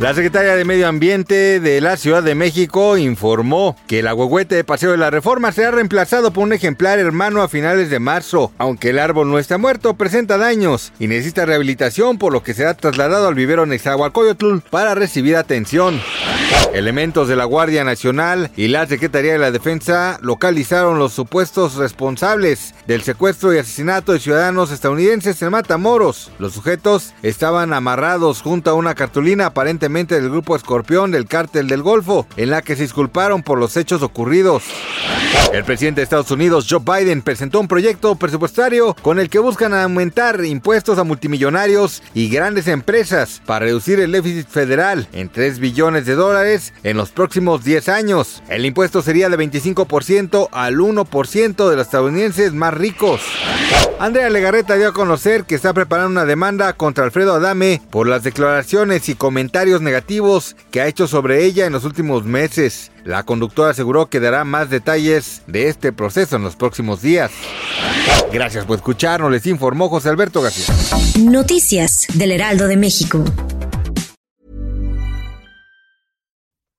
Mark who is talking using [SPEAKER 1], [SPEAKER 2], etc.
[SPEAKER 1] La secretaria de Medio Ambiente de la Ciudad de México informó que el agüehuete de Paseo de la Reforma será reemplazado por un ejemplar hermano a finales de marzo. Aunque el árbol no está muerto, presenta daños y necesita rehabilitación, por lo que será trasladado al vivero Nezahualcóyotl para recibir atención. Elementos de la Guardia Nacional y la Secretaría de la Defensa localizaron los supuestos responsables del secuestro y asesinato de ciudadanos estadounidenses en Matamoros. Los sujetos estaban amarrados junto a una cartulina aparentemente del grupo Escorpión del Cártel del Golfo, en la que se disculparon por los hechos ocurridos. El presidente de Estados Unidos, Joe Biden, presentó un proyecto presupuestario con el que buscan aumentar impuestos a multimillonarios y grandes empresas para reducir el déficit federal en 3 billones de dólares en los próximos 10 años. El impuesto sería de 25% al 1% de los estadounidenses más ricos. Andrea Legarreta dio a conocer que está preparando una demanda contra Alfredo Adame por las declaraciones y comentarios negativos que ha hecho sobre ella en los últimos meses. La conductora aseguró que dará más detalles de este proceso en los próximos días. Gracias por escucharnos, les informó José Alberto García.
[SPEAKER 2] Noticias del Heraldo de México.